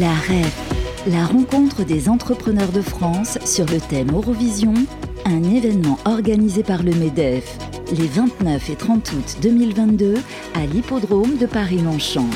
La REF, la rencontre des entrepreneurs de France sur le thème Eurovision, un événement organisé par le MEDEF les 29 et 30 août 2022 à l'hippodrome de Paris-Longchamp.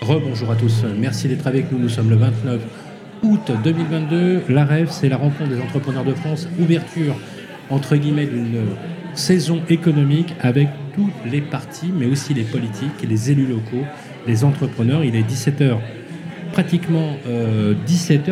Rebonjour à tous, merci d'être avec nous. Nous sommes le 29 août 2022. La REF, c'est la rencontre des entrepreneurs de France, ouverture entre guillemets d'une saison économique avec toutes les parties, mais aussi les politiques, les élus locaux, les entrepreneurs. Il est 17h pratiquement 17h, euh,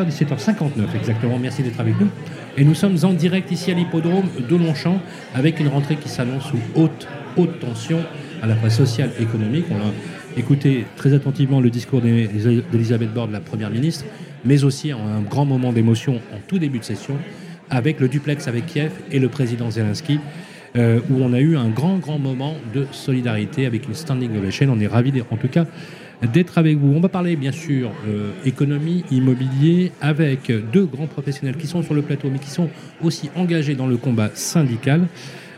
17h59 exactement. Merci d'être avec nous. Et nous sommes en direct ici à l'hippodrome de Longchamp avec une rentrée qui s'annonce sous haute, haute tension à la fois sociale et économique. On a écouté très attentivement le discours d'Elisabeth Borne, la Première ministre, mais aussi un grand moment d'émotion en tout début de session avec le duplex avec Kiev et le président Zelensky. Euh, où on a eu un grand, grand moment de solidarité avec une standing ovation. On est ravis, en tout cas, d'être avec vous. On va parler bien sûr euh, économie, immobilier, avec deux grands professionnels qui sont sur le plateau, mais qui sont aussi engagés dans le combat syndical.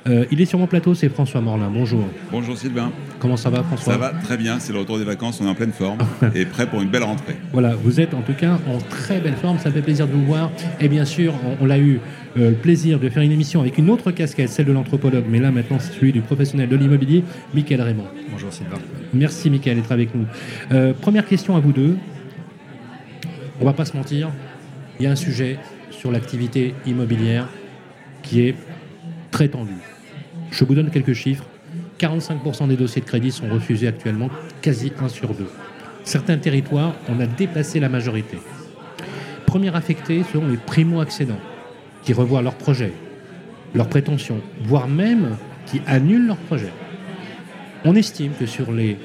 Euh, il est sur mon plateau, c'est François Morlin. Bonjour. Bonjour Sylvain. Comment ça va François Ça va très bien, c'est le retour des vacances, on est en pleine forme et prêt pour une belle rentrée. Voilà, vous êtes en tout cas en très belle forme, ça fait plaisir de vous voir. Et bien sûr, on, l'a eu euh, le plaisir de faire une émission avec une autre casquette, celle de l'anthropologue, mais là maintenant c'est celui du professionnel de l'immobilier, Michael Raymond. Bonjour Sylvain. Merci Michael d'être avec nous. Euh, première question à vous deux. On va pas se mentir, il y a un sujet sur l'activité immobilière qui est très tendu. Je vous donne quelques chiffres. 45% des dossiers de crédit sont refusés actuellement, quasi 1 sur 2. Certains territoires, on a dépassé la majorité. Premier affecté seront les primo-accédants, qui revoient leurs projets, leurs prétentions, voire même qui annulent leurs projets. On estime que sur les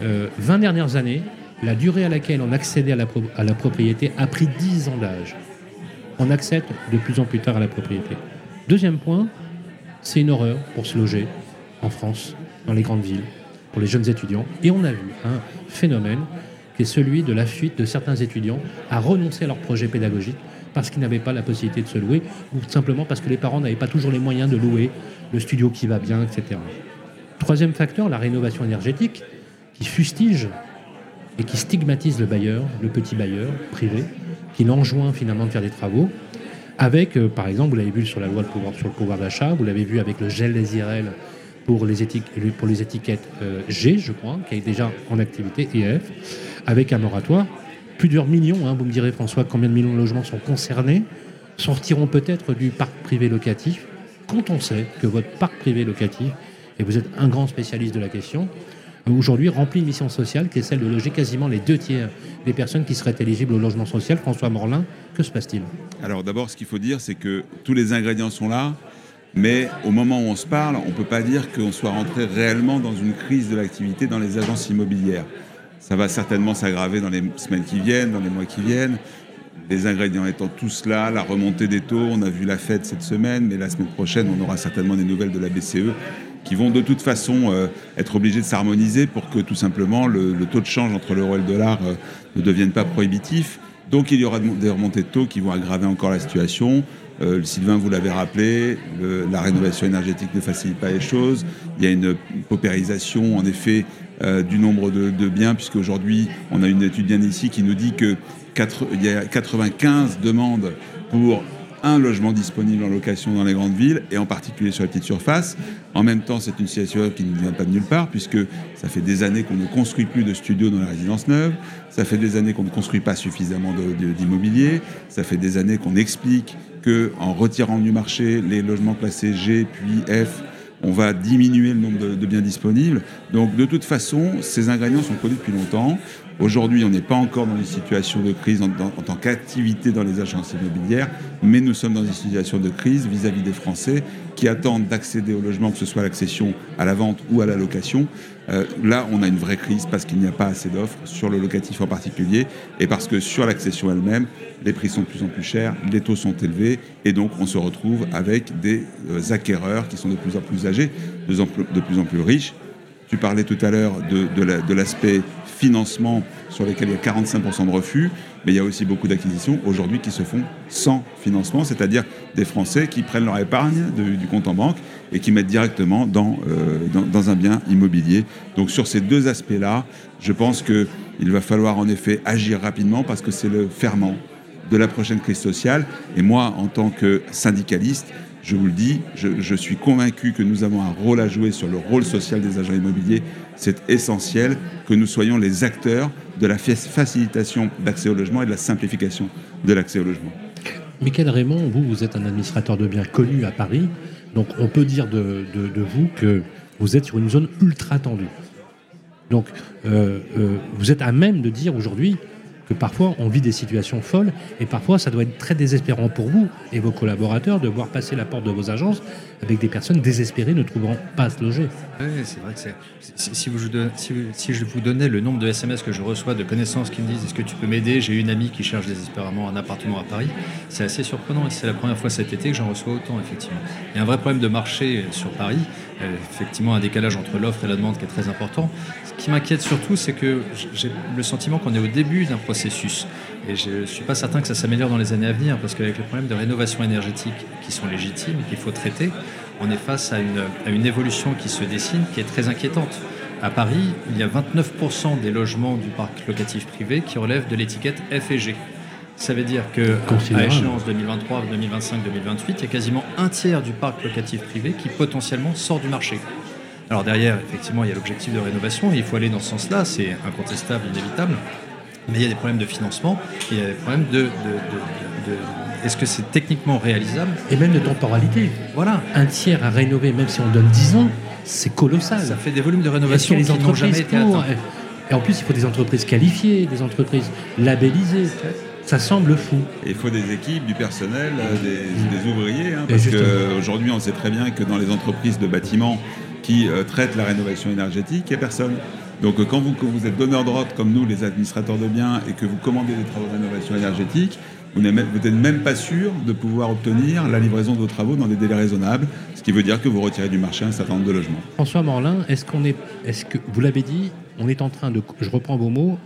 20 euh, dernières années, la durée à laquelle on accédait à la, à la propriété a pris 10 ans d'âge. On accède de plus en plus tard à la propriété. Deuxième point, c'est une horreur pour se loger en France, dans les grandes villes, pour les jeunes étudiants. Et on a vu un phénomène qui est celui de la fuite de certains étudiants à renoncer à leur projet pédagogique parce qu'ils n'avaient pas la possibilité de se louer, ou simplement parce que les parents n'avaient pas toujours les moyens de louer le studio qui va bien, etc. Troisième facteur, la rénovation énergétique, qui fustige et qui stigmatise le bailleur, le petit bailleur privé, qui l'enjoint finalement de faire des travaux, avec, euh, par exemple, vous l'avez vu sur la loi de pouvoir, sur le pouvoir d'achat, vous l'avez vu avec le gel des IRL pour les, étiquettes euh, G, je crois, qui est déjà en activité, et F, avec un moratoire. Plusieurs millions, hein, vous me direz François, combien de millions de logements sont concernés, sortiront peut-être du parc privé locatif, quand on sait que votre parc privé locatif, et vous êtes un grand spécialiste de la question, aujourd'hui remplit une mission sociale qui est celle de loger quasiment les deux tiers des personnes qui seraient éligibles au logement social. François Morlin, que se passe-t-il? Alors d'abord, ce qu'il faut dire, c'est que tous les ingrédients sont là, mais au moment où on se parle, on ne peut pas dire qu'on soit rentré réellement dans une crise de l'activité dans les agences immobilières. Ça va certainement s'aggraver dans les semaines qui viennent, dans les mois qui viennent. Les ingrédients étant tous là, la remontée des taux, on a vu la fête cette semaine, mais la semaine prochaine, on aura certainement des nouvelles de la BCE qui vont de toute façon euh, être obligés de s'harmoniser pour que tout simplement le, taux de change entre l'euro et le dollar euh, ne devienne pas prohibitif. Donc il y aura des remontées de taux qui vont aggraver encore la situation. Euh, Sylvain, vous l'avez rappelé, la rénovation énergétique ne facilite pas les choses. Il y a une paupérisation, en effet, du nombre de, biens, puisque aujourd'hui, on a une étude bien ici qui nous dit que il y a 95 demandes pour un logement disponible en location dans les grandes villes et en particulier sur les petites surfaces. En même temps, c'est une situation qui ne vient pas de nulle part puisque ça fait des années qu'on ne construit plus de studios dans les résidences neuves, ça fait des années qu'on ne construit pas suffisamment d'immobilier, ça fait des années qu'on explique que en retirant du marché les logements classés G puis F, on va diminuer le nombre de, biens disponibles. Donc de toute façon, ces ingrédients sont connus depuis longtemps. Aujourd'hui, on n'est pas encore dans une situation de crise en, tant qu'activité dans les agences immobilières, mais nous sommes dans une situation de crise vis-à-vis des Français qui attendent d'accéder au logement, que ce soit l'accession à la vente ou à la location. Euh, là, on a une vraie crise parce qu'il n'y a pas assez d'offres sur le locatif en particulier et parce que sur l'accession elle-même, les prix sont de plus en plus chers, les taux sont élevés et donc on se retrouve avec des euh, acquéreurs qui sont de plus en plus âgés, de plus en plus, riches. Tu parlais tout à l'heure de l'aspect financement sur lesquels il y a 45% de refus, mais il y a aussi beaucoup d'acquisitions aujourd'hui qui se font sans financement, c'est-à-dire des Français qui prennent leur épargne du compte en banque et qui mettent directement dans, euh, dans, un bien immobilier. Donc sur ces deux aspects-là, je pense que Il va falloir en effet agir rapidement parce que c'est le ferment de la prochaine crise sociale. Et moi, en tant que syndicaliste, je vous le dis, je, suis convaincu que nous avons un rôle à jouer sur le rôle social des agents immobiliers. C'est essentiel que nous soyons les acteurs de la facilitation d'accès au logement et de la simplification de l'accès au logement. Michael Raymond, vous, vous êtes un administrateur de biens connu à Paris. Donc on peut dire de, vous que vous êtes sur une zone ultra tendue. Donc euh, euh, vous êtes à même de dire aujourd'hui, que parfois on vit des situations folles et parfois ça doit être très désespérant pour vous et vos collaborateurs de voir passer la porte de vos agences avec des personnes désespérées ne trouvant pas à se loger. Oui, c'est vrai que c'est. Si, vous, si, je vous donnais le nombre de SMS que je reçois de connaissances qui me disent Est-ce que tu peux m'aider? J'ai une amie qui cherche désespérément un appartement à Paris. C'est assez surprenant et c'est la première fois cet été que j'en reçois autant, effectivement. Il y a un vrai problème de marché sur Paris. Euh, effectivement, un décalage entre l'offre et la demande qui est très important. Ce qui m'inquiète surtout, c'est que j'ai le sentiment qu'on est au début d'un processus. Et je ne suis pas certain que ça s'améliore dans les années à venir, parce qu'avec les problèmes de rénovation énergétique qui sont légitimes, qu'il faut traiter, on est face à une, à une évolution qui se dessine, qui est très inquiétante. À Paris, il y a 29% des logements du parc locatif privé qui relèvent de l'étiquette F et G. Ça veut dire que à échéance 2023, 2025, 2028, il y a quasiment un tiers du parc locatif privé qui potentiellement sort du marché. Alors derrière, effectivement, il y a l'objectif de rénovation et il faut aller dans ce sens-là, c'est incontestable, inévitable. Mais il y a des problèmes de financement, il y a des problèmes de, de, est-ce que c'est techniquement réalisable? Et même de temporalité. Voilà. Un tiers à rénover, même si on donne 10 ans, c'est colossal. Ça fait des volumes de rénovation qui n'ont jamais été atteints. Et en plus, il faut des entreprises qualifiées, des entreprises labellisées. Ça semble fou. il faut des équipes, du personnel, euh, des, ouvriers, hein, parce qu'aujourd'hui, on sait très bien que dans les entreprises de bâtiments qui euh, traitent la rénovation énergétique, il n'y a personne. Donc euh, quand vous, quand vous êtes donneur d'ordre comme nous, les administrateurs de biens, et que vous commandez des travaux de rénovation énergétique, vous n'êtes même pas sûr de pouvoir obtenir la livraison de vos travaux dans des délais raisonnables, ce qui veut dire que vous retirez du marché un certain nombre de logements. François Morlin, est-ce qu'on est, est-ce que vous l'avez dit, on est en train de, je reprends vos mots,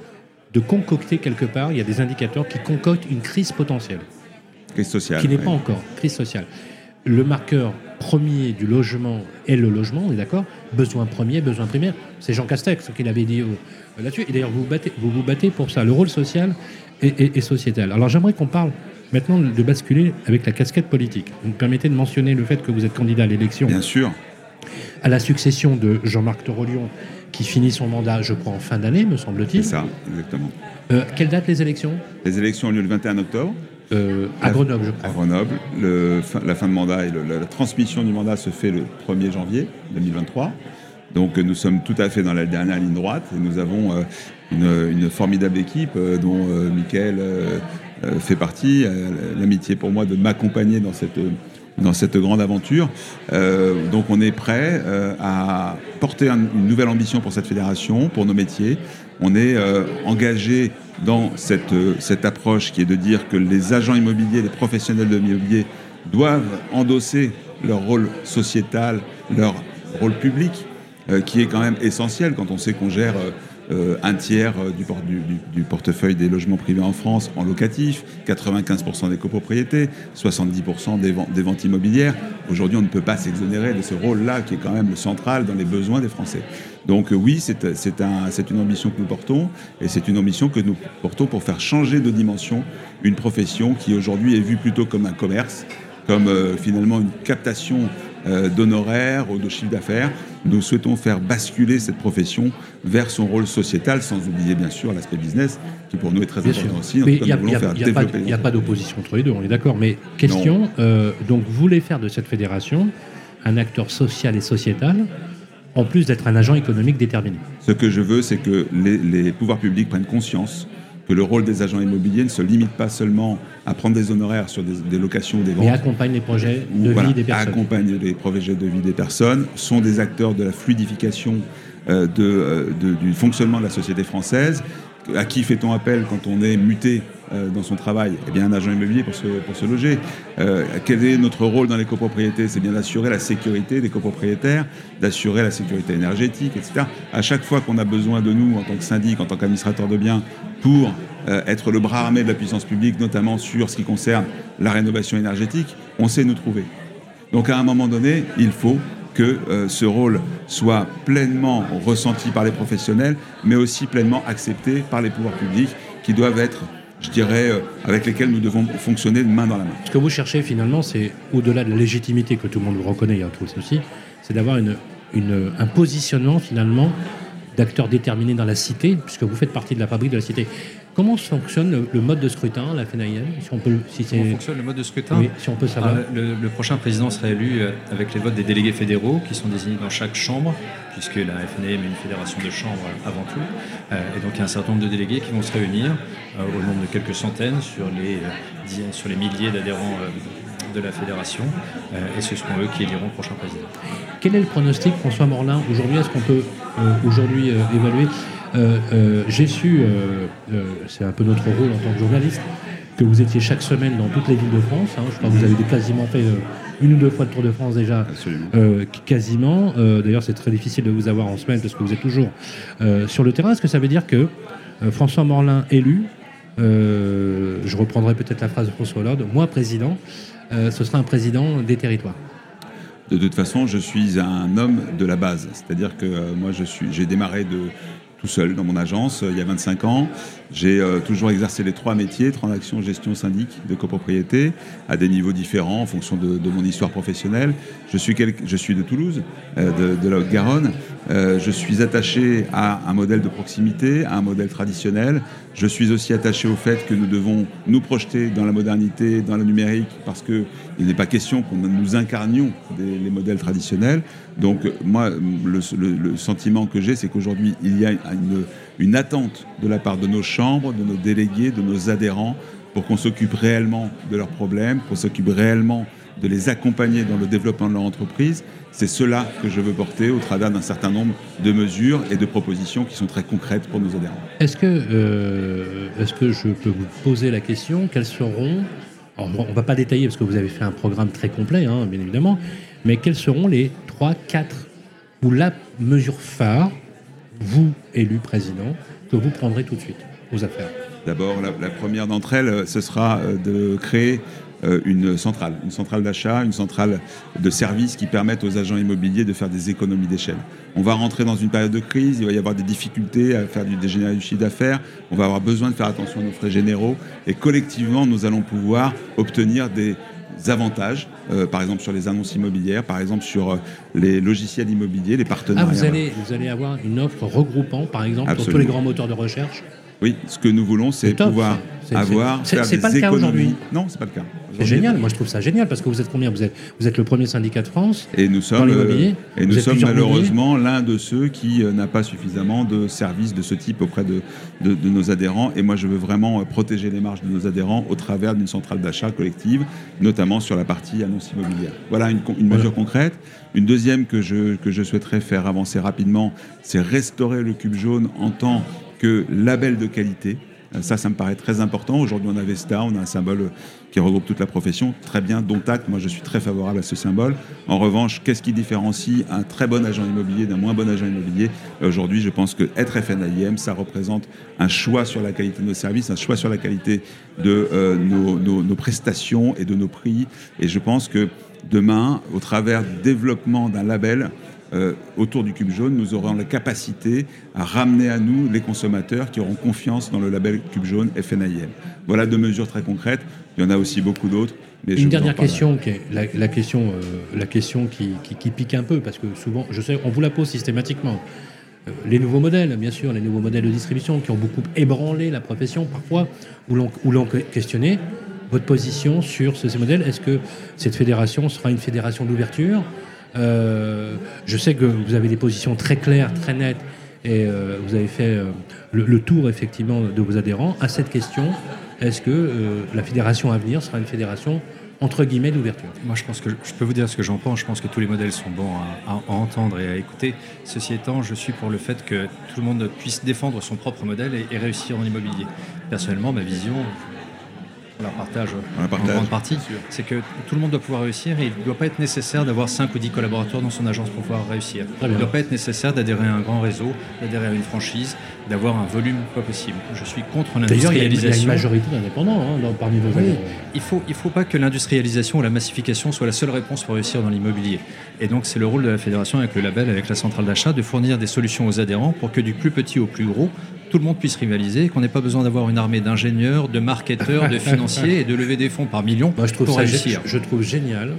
de concocter quelque part, il y a des indicateurs qui concoctent une crise potentielle. Crise sociale. Qui n'est pas encore, crise sociale. Le marqueur premier du logement est le logement, on est d'accord Besoin premier, besoin primaire. C'est Jean Castex qui l'avait dit euh, là-dessus. Et d'ailleurs, vous, vous vous battez pour ça, le rôle social et, et, sociétal. Alors j'aimerais qu'on parle maintenant de basculer avec la casquette politique. Vous me permettez de mentionner le fait que vous êtes candidat à l'élection. Bien sûr. À la succession de Jean-Marc Torolion, qui finit son mandat, je crois, en fin d'année, me semble-t-il. C'est ça, exactement. Euh, quelle date les élections? Les élections ont lieu le 21 octobre. Euh, à Grenoble, je crois. À Grenoble. Le, la fin de mandat et la, transmission du mandat se fait le 1er janvier 2023. Donc nous sommes tout à fait dans la dernière ligne droite et nous avons euh, une, formidable équipe euh, dont euh, Mickaël fait partie. L'amitié pour moi de m'accompagner dans cette, dans cette grande aventure. donc on est prêt à porter une nouvelle ambition pour cette fédération, pour nos métiers. On est engagé dans cette, cette approche qui est de dire que les agents immobiliers, les professionnels de l'immobilier doivent endosser leur rôle sociétal, leur rôle public euh, qui est quand même essentiel quand on sait qu'on gère euh, euh, un tiers du, portefeuille des logements privés en France en locatif, 95% des copropriétés, 70% des, des, ventes immobilières. Aujourd'hui, on ne peut pas s'exonérer de ce rôle-là qui est quand même central dans les besoins des Français. Donc oui, c'est un, une ambition que nous portons et c'est une ambition que nous portons pour faire changer de dimension une profession qui aujourd'hui est vue plutôt comme un commerce, comme finalement une captation euh, d'honoraires ou de chiffre d'affaires. Nous souhaitons faire basculer cette profession vers son rôle sociétal, sans oublier bien sûr l'aspect business, qui pour nous est très important aussi. il n'y a, pas d'opposition entre les deux, on est d'accord. Mais question, euh, donc vous voulez faire de cette fédération un acteur social et sociétal en plus d'être un agent économique déterminé. Ce que je veux, c'est que les pouvoirs publics prennent conscience que le rôle des agents immobiliers ne se limite pas seulement à prendre des honoraires sur des, locations ou des ventes. Mais accompagne les projets de vie des personnes. Accompagne les projets de vie des personnes, sont des acteurs de la fluidification euh, euh, de, du fonctionnement de la société française. À qui fait-on appel quand on est muté dans son travail Eh bien, un agent immobilier pour se, loger. quel est notre rôle dans les copropriétés? C'est bien d'assurer la sécurité des copropriétaires, d'assurer la sécurité énergétique, etc. À chaque fois qu'on a besoin de nous, en tant que syndic, en tant qu'administrateur de biens, pour euh, être le bras armé de la puissance publique, notamment sur ce qui concerne la rénovation énergétique, on sait nous trouver. Donc à un moment donné, il faut que euh, ce rôle soit pleinement ressenti par les professionnels, mais aussi pleinement accepté par les pouvoirs publics qui doivent être je dirais, euh, avec lesquels nous devons fonctionner main dans la main. Ce que vous cherchez finalement, c'est au-delà de la légitimité que tout le monde vous reconnaît, il y a autre aussi, c'est d'avoir une, un positionnement finalement d'acteurs déterminés dans la cité, puisque vous faites partie de la fabrique de la cité. Comment fonctionne le, mode de scrutin, la FNIM si on peut, si Comment fonctionne le mode de scrutin oui, si on peut savoir. Ah, le, prochain président sera élu euh, avec les votes des délégués fédéraux qui sont désignés dans chaque chambre, puisque la FNIM est une fédération de chambres avant tout. Euh, et donc il y a un certain nombre de délégués qui vont se réunir euh, au nombre de quelques centaines sur les, sur les milliers d'adhérents de la fédération, et ce seront eux qui éliront le prochain président. Quel est le pronostic, François Morlin Aujourd'hui, est-ce qu'on peut aujourd'hui évaluer? J'ai su, euh, c'est un peu notre rôle en tant que journaliste, que vous étiez chaque semaine dans toutes les villes de France. Hein. Je crois que vous avez quasiment fait une ou deux fois le Tour de France déjà. quasiment. D'ailleurs, c'est très difficile de vous avoir en semaine parce que vous êtes toujours sur le terrain. Est-ce que ça veut dire que François Morlin élu, je reprendrai peut-être la phrase de François Hollande, moi président, ce sera un président des territoires de toute façon, je suis un homme de la base. C'est-à-dire que moi, j'ai démarré de, tout seul dans mon agence euh, il y a 25 ans. J'ai euh, toujours exercé les trois métiers, transaction, gestion, syndic de copropriété, à des niveaux différents en fonction de, mon histoire professionnelle. Je suis, de Toulouse, euh, de, la Haute-Garonne. je suis attaché à un modèle de proximité, à un modèle traditionnel. Je suis aussi attaché au fait que nous devons nous projeter dans la modernité, dans le numérique, parce qu'il n'est pas question que nous incarnions les modèles traditionnels. Donc moi, le, sentiment que j'ai, c'est qu'aujourd'hui, il y a une, une, attente de la part de nos chambres, de nos délégués, de nos adhérents, pour qu'on s'occupe réellement de leurs problèmes, qu'on s'occupe réellement de les accompagner dans le développement de leur entreprise. C'est cela que je veux porter au travers d'un certain nombre de mesures et de propositions qui sont très concrètes pour nos adhérents. Est-ce que, euh, est que je peux vous poser la question Quels seront, on ne va pas détailler parce que vous avez fait un programme très complet, hein, bien évidemment, mais quels seront les 3, 4 ou la mesure phare, vous, élu président, que vous prendrez tout de suite aux affaires? D'abord, la, première d'entre elles, ce sera euh, de créer euh, une centrale, une centrale d'achat, une centrale de services qui permettent aux agents immobiliers de faire des économies d'échelle. On va rentrer dans une période de crise, il va y avoir des difficultés à faire du dégénérer du chiffre d'affaires, on va avoir besoin de faire attention à nos frais généraux et collectivement, nous allons pouvoir obtenir des avantages, euh, par exemple sur les annonces immobilières, par exemple sur euh, les logiciels immobiliers, les partenaires. Ah, vous allez, vous allez avoir une offre regroupant, par exemple, sur tous les grands moteurs de recherche Oui, ce que nous voulons, c'est pouvoir avoir, des pas le cas aujourd'hui. Non, c'est pas le cas. C'est génial, moi je trouve ça génial parce que vous êtes combien? Vous êtes, vous êtes le premier syndicat de France et nous sommes, euh, et nous sommes malheureusement l'un de ceux qui n'a pas suffisamment de services de ce type auprès de, de, nos adhérents. Et moi je veux vraiment protéger les marges de nos adhérents au travers d'une centrale d'achat collective, notamment sur la partie annonce immobilière. Voilà une, une mesure concrète. Une deuxième que je, que je souhaiterais faire avancer rapidement, c'est restaurer le cube jaune en tant que label de qualité. Ça, ça me paraît très important. Aujourd'hui, on a Vesta, on a un symbole qui regroupe toute la profession. Très bien, dont acte. Moi, je suis très favorable à ce symbole. En revanche, qu'est-ce qui différencie un très bon agent immobilier d'un moins bon agent immobilier? Aujourd'hui, je pense que être FNAIM, ça représente un choix sur la qualité de nos services, un choix sur la qualité de euh, nos, nos prestations et de nos prix. Et je pense que demain, au travers du développement d'un label, euh, autour du Cube Jaune, nous aurons la capacité à ramener à nous les consommateurs qui auront confiance dans le label Cube Jaune FNIM. Voilà deux mesures très concrètes. Il y en a aussi beaucoup d'autres. Une dernière question, qui est la, question, euh, la question qui, pique un peu, parce que souvent, je sais, on vous la pose systématiquement. Euh, les nouveaux modèles, bien sûr, les nouveaux modèles de distribution qui ont beaucoup ébranlé la profession parfois, ou l'ont questionné. Votre position sur ces modèles, est-ce que cette fédération sera une fédération d'ouverture? Euh, je sais que vous avez des positions très claires, très nettes, et euh, vous avez fait euh, le, tour effectivement de vos adhérents. À cette question, est-ce que la fédération à venir sera une fédération entre guillemets d'ouverture? Moi, je pense que je peux vous dire ce que j'en pense. Je pense que tous les modèles sont bons à, entendre et à écouter. Ceci étant, je suis pour le fait que tout le monde puisse défendre son propre modèle et réussir en immobilier. Personnellement, ma vision, on la partage, en grande partie, c'est que tout le monde doit pouvoir réussir et il ne doit pas être nécessaire d'avoir 5 ou 10 collaborateurs dans son agence pour pouvoir réussir. Il ne doit pas être nécessaire d'adhérer à un grand réseau, d'adhérer à une franchise, d'avoir un volume pas possible. Je suis contre l'industrialisation. Il y a une majorité d'indépendants hein, parmi nos oui, Il ne faut, il faut pas que l'industrialisation ou la massification soit la seule réponse pour réussir dans l'immobilier. Et donc c'est le rôle de la fédération avec le label, avec la centrale d'achat, de fournir des solutions aux adhérents pour que du plus petit au plus gros, tout le monde puisse rivaliser, qu'on n'ait pas besoin d'avoir une armée d'ingénieurs, de marketeurs, de financiers et de lever des fonds par millions Moi, je trouve pour ça, réussir. Je, trouve génial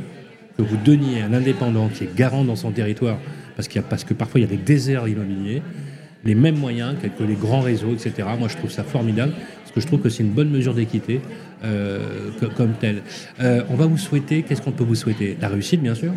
que vous donniez un indépendant qui est garant dans son territoire, parce, qu'il y a, parce que parfois il y a des déserts immobiliers, les mêmes moyens que les grands réseaux, etc. Moi, je trouve ça formidable, parce que je trouve que c'est une bonne mesure d'équité euh, comme telle. Euh, on va vous souhaiter, qu'est-ce qu'on peut vous souhaiter? La réussite, bien sûr.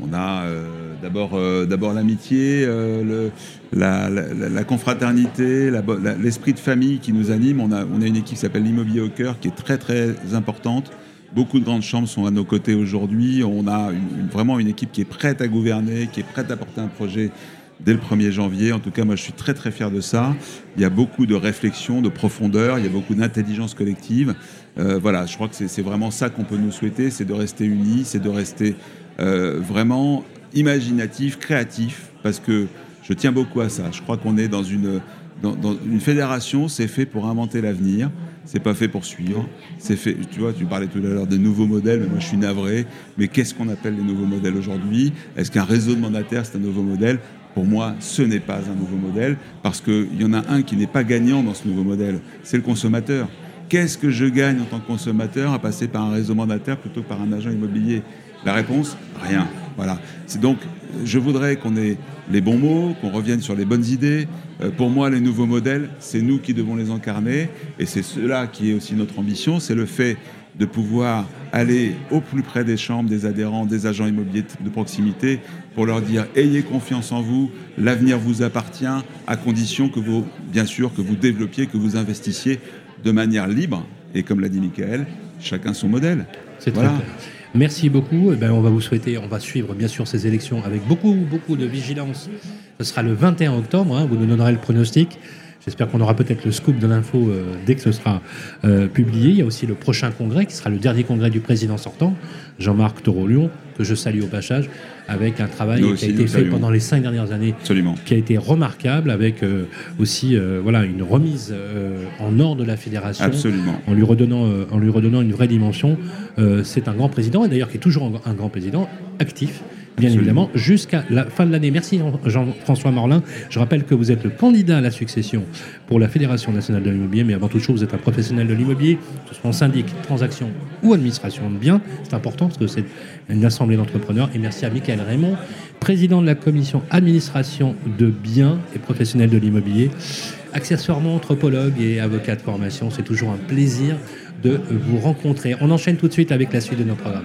On a euh, d'abord, euh, d'abord l'amitié, euh, la, confraternité, l'esprit de famille qui nous anime. On a, une équipe qui s'appelle l'Immobilier au cœur, qui est très très importante. Beaucoup de grandes chambres sont à nos côtés aujourd'hui. On a vraiment une équipe qui est prête à gouverner, qui est prête à porter un projet dès le 1er janvier. En tout cas, moi, je suis très très fier de ça. Il y a beaucoup de réflexion, de profondeur, il y a beaucoup d'intelligence collective. voilà, je crois que c'est vraiment ça qu'on peut nous souhaiter, c'est de rester unis, c'est de rester euh, vraiment imaginatif, créatif, parce que je tiens beaucoup à ça. Je crois qu'on est dans une, fédération, c'est fait pour inventer l'avenir, c'est pas fait pour suivre. C'est fait, tu vois, tu parlais tout à l'heure des nouveaux modèles, mais moi je suis navré. Mais qu'est-ce qu'on appelle les nouveaux modèles aujourd'hui? Est-ce qu'un réseau de mandataires c'est un nouveau modèle? Pour moi, ce n'est pas un nouveau modèle, parce qu'il y en a un qui n'est pas gagnant dans ce nouveau modèle, c'est le consommateur. Qu'est-ce que je gagne en tant que consommateur à passer par un réseau mandataire plutôt que par un agent immobilier? La réponse Rien. Voilà. C'est donc, je voudrais qu'on ait les bons mots, qu'on revienne sur les bonnes idées. Euh, pour moi, les nouveaux modèles, c'est nous qui devons les incarner. Et c'est cela qui est aussi notre ambition, c'est le fait de pouvoir aller au plus près des chambres, des adhérents, des agents immobiliers de proximité, pour leur dire ayez confiance en vous, l'avenir vous appartient, à condition que vous, bien sûr, que vous développiez, que vous investissiez de manière libre. Et comme l'a dit Michael, chacun son modèle. C'est très clair. Merci beaucoup. Eh ben, on va vous souhaiter, on va suivre bien sûr ces élections avec beaucoup, beaucoup de vigilance. Ce sera le 21 octobre, hein, vous nous donnerez le pronostic. J'espère qu'on aura peut-être le scoop de l'info euh, dès que ce sera euh, publié. Il y a aussi le prochain congrès qui sera le dernier congrès du président sortant, Jean-Marc Taureau-Lyon, que je salue au passage, avec un travail qui a été fait pendant les cinq dernières années, qui a été remarquable, avec euh, aussi voilà, une remise en ordre de la fédération, En, lui redonnant, en lui redonnant une vraie dimension. C'est un grand président, et d'ailleurs qui est toujours un grand président, actif, bien évidemment, jusqu'à la fin de l'année. Merci Jean-François Morlin. Je rappelle que vous êtes le candidat à la succession pour la Fédération nationale de l'immobilier, mais avant toute chose, vous êtes un professionnel de l'immobilier, que ce soit en syndic, transaction ou administration de biens. C'est important parce que c'est une assemblée d'entrepreneurs. Et merci à Michael Raymond, président de la commission administration de biens et professionnel de l'immobilier. Accessoirement anthropologue et avocat de formation, c'est toujours un plaisir de vous rencontrer. On enchaîne tout de suite avec la suite de notre programme.